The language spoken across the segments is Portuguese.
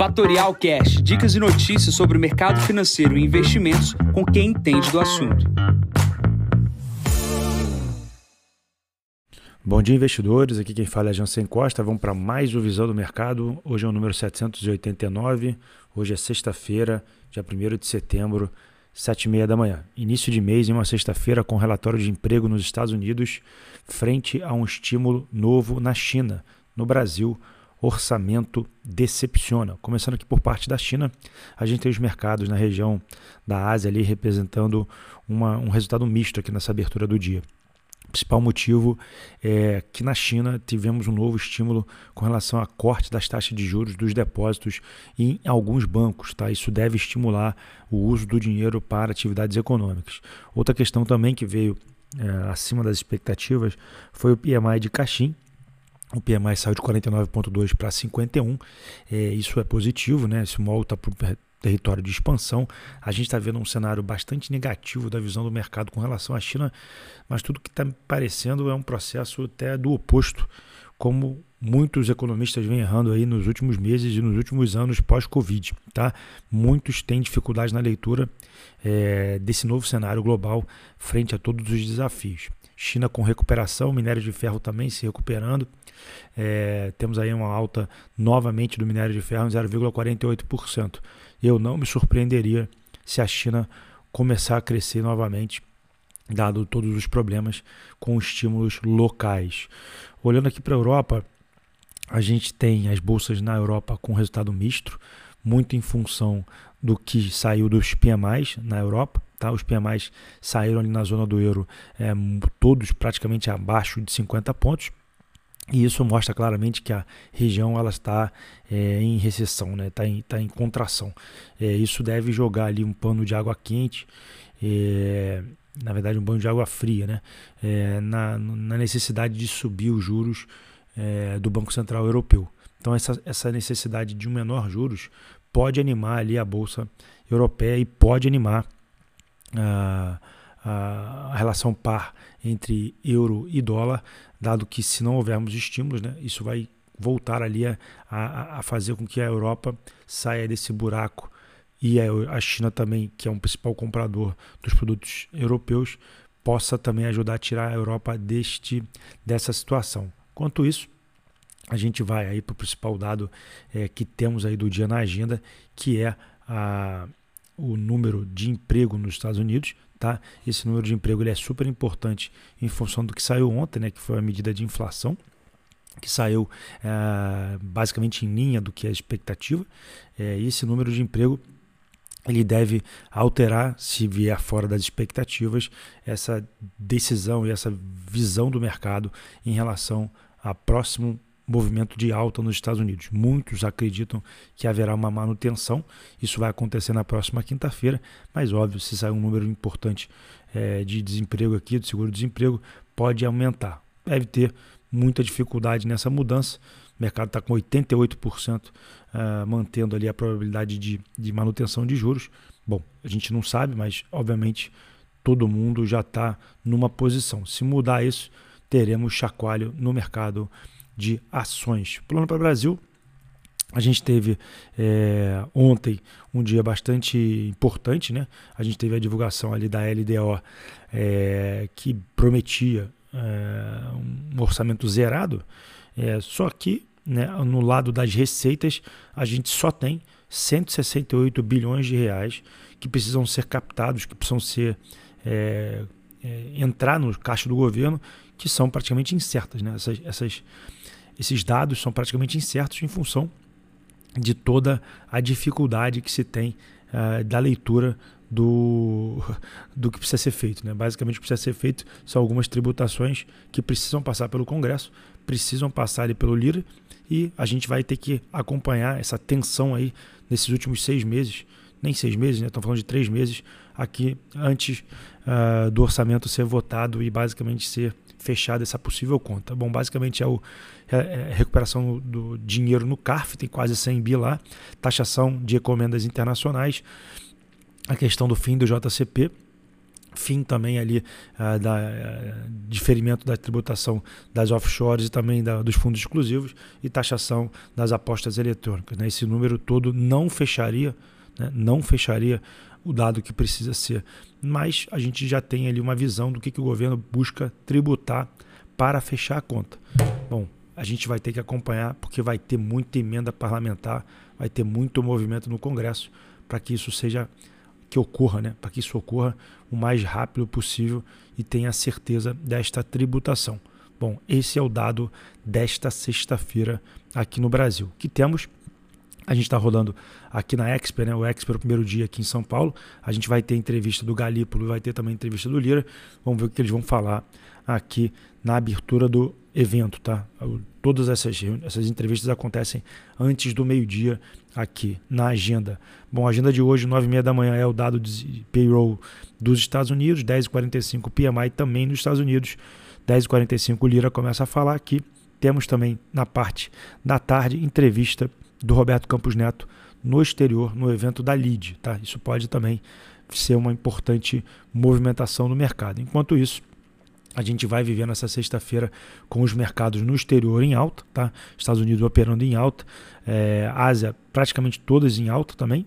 Fatorial Cash, dicas e notícias sobre o mercado financeiro e investimentos com quem entende do assunto. Bom dia, investidores. Aqui quem fala é Jansen Costa. Vamos para mais o Visão do Mercado. Hoje é o número 789. Hoje é sexta-feira, dia 1 de setembro, 7h30 da manhã. Início de mês, em uma sexta-feira, com relatório de emprego nos Estados Unidos, frente a um estímulo novo na China. No Brasil, orçamento decepciona. Começando aqui por parte da China, a gente tem os mercados na região da Ásia ali representando uma, um resultado misto aqui nessa abertura do dia. O principal motivo é que na China tivemos um novo estímulo com relação a corte das taxas de juros dos depósitos em alguns bancos. Tá? Isso deve estimular o uso do dinheiro para atividades econômicas. Outra questão também que veio é, acima das expectativas foi o PMI de Caixin, o PMI saiu de 49,2 para 51. É, isso é positivo, né? Esse MOL está para o território de expansão. A gente está vendo um cenário bastante negativo da visão do mercado com relação à China, mas tudo que está parecendo é um processo até do oposto, como muitos economistas vêm errando aí nos últimos meses e nos últimos anos pós-Covid. Tá? Muitos têm dificuldade na leitura é, desse novo cenário global frente a todos os desafios. China com recuperação, minério de ferro também se recuperando. É, temos aí uma alta novamente do minério de ferro em 0,48%. Eu não me surpreenderia se a China começar a crescer novamente, dado todos os problemas com estímulos locais. Olhando aqui para a Europa, a gente tem as bolsas na Europa com resultado misto, muito em função do que saiu dos PMIs na Europa. Tá? Os PMIs saíram ali na zona do euro, é, todos praticamente abaixo de 50 pontos. E isso mostra claramente que a região ela está é, em recessão, está né? Tá em, tá em contração. É, isso deve jogar ali um pano de água quente, é, na verdade um pano de água fria, né? É, na, na, necessidade de subir os juros é, do Banco Central Europeu. Então essa, essa necessidade de um menor juros pode animar ali a bolsa europeia e pode animar a, a, relação par entre euro e dólar, dado que se não houvermos estímulos, né, isso vai voltar ali a, a, a fazer com que a Europa saia desse buraco e a China também, que é um principal comprador dos produtos europeus, possa também ajudar a tirar a Europa deste dessa situação. Quanto isso, a gente vai aí para o principal dado é, que temos aí do dia na agenda, que é a, o número de emprego nos Estados Unidos. Tá? Esse número de emprego ele é super importante em função do que saiu ontem, né, que foi a medida de inflação que saiu é, basicamente em linha do que é a expectativa. É, esse número de emprego ele deve alterar, se vier fora das expectativas, essa decisão e essa visão do mercado em relação ao próximo movimento de alta nos Estados Unidos. Muitos acreditam que haverá uma manutenção, isso vai acontecer na próxima quinta-feira, mas óbvio, se sair um número importante é, de desemprego aqui, do seguro-desemprego, pode aumentar. Deve ter muita dificuldade nessa mudança. O mercado está com 88% uh, é, mantendo ali a probabilidade de, de manutenção de juros. Bom, a gente não sabe, mas obviamente todo mundo já está numa posição. Se mudar isso, teremos chacoalho no mercado de ações. Plano para o Brasil, a gente teve é, ontem um dia bastante importante, né? A gente teve a divulgação ali da LDO é, que prometia é, um orçamento zerado, é, só que né, no lado das receitas a gente só tem 168 bilhões de reais que precisam ser captados, que precisam ser é, é, entrar no caixa do governo, que são praticamente incertas, né? Essas, essas esses dados são praticamente incertos em função de toda a dificuldade que se tem uh, da leitura do, do que precisa ser feito. Né? Basicamente, o que precisa ser feito são algumas tributações que precisam passar pelo Congresso, precisam passar ali pelo LIRA, e a gente vai ter que acompanhar essa tensão aí nesses últimos seis meses, nem seis meses, né? estamos falando de três meses, aqui antes uh, do orçamento ser votado e basicamente ser fechada essa possível conta. Bom, basicamente é, o, é, é recuperação do dinheiro no CARF, tem quase 100 bi lá, taxação de encomendas internacionais, a questão do fim do JCP fim também ali uh, da uh, diferimento da tributação das offshores e também da, dos fundos exclusivos e taxação das apostas eletrônicas. Né? Esse número todo não fecharia, né? não fecharia o dado que precisa ser, mas a gente já tem ali uma visão do que, que o governo busca tributar para fechar a conta. Bom, a gente vai ter que acompanhar porque vai ter muita emenda parlamentar, vai ter muito movimento no Congresso para que isso seja que ocorra, né? Para que isso ocorra o mais rápido possível e tenha certeza desta tributação. Bom, esse é o dado desta sexta-feira aqui no Brasil. Que temos a gente está rodando aqui na Expo, né? O Expo o primeiro dia aqui em São Paulo. A gente vai ter entrevista do Galípolo, vai ter também entrevista do Lira. Vamos ver o que eles vão falar aqui na abertura do evento, tá? Todas essas, essas entrevistas acontecem antes do meio-dia aqui na agenda. Bom, a agenda de hoje, 9h30 da manhã, é o dado de payroll dos Estados Unidos, 10h45 PMI também nos Estados Unidos, 10h45 Lira começa a falar aqui. Temos também na parte da tarde entrevista do Roberto Campos Neto no exterior, no evento da LID. Tá? Isso pode também ser uma importante movimentação no mercado. Enquanto isso, a gente vai vivendo essa sexta-feira com os mercados no exterior em alta, tá? Estados Unidos operando em alta, é, Ásia praticamente todas em alta também,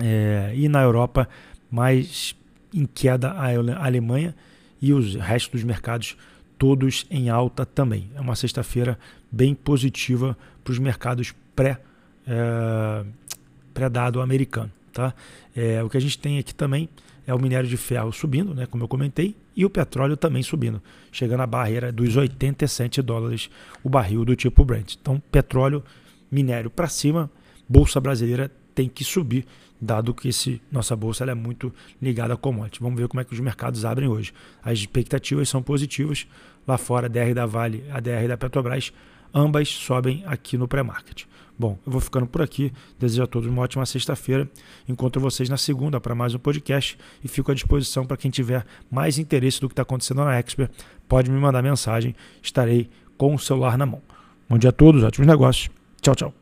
é, e na Europa mais em queda a Alemanha e os restos dos mercados todos em alta também. É uma sexta-feira bem positiva para os mercados pré, é, pré-dado americano. Tá? É, o que a gente tem aqui também é o minério de ferro subindo, né, como eu comentei, e o petróleo também subindo, chegando à barreira dos 87 dólares o barril do tipo Brent. Então, petróleo, minério para cima, bolsa brasileira tem que subir, dado que esse, nossa bolsa é muito ligada a commodity. Vamos ver como é que os mercados abrem hoje. As expectativas são positivas. Lá fora, a DR da Vale, a DR da Petrobras, ambas sobem aqui no pré-market. Bom, eu vou ficando por aqui. Desejo a todos uma ótima sexta-feira. Encontro vocês na segunda para mais um podcast e fico à disposição para quem tiver mais interesse do que está acontecendo na Expert. Pode me mandar mensagem, estarei com o celular na mão. Bom dia a todos, ótimos negócios. Tchau, tchau.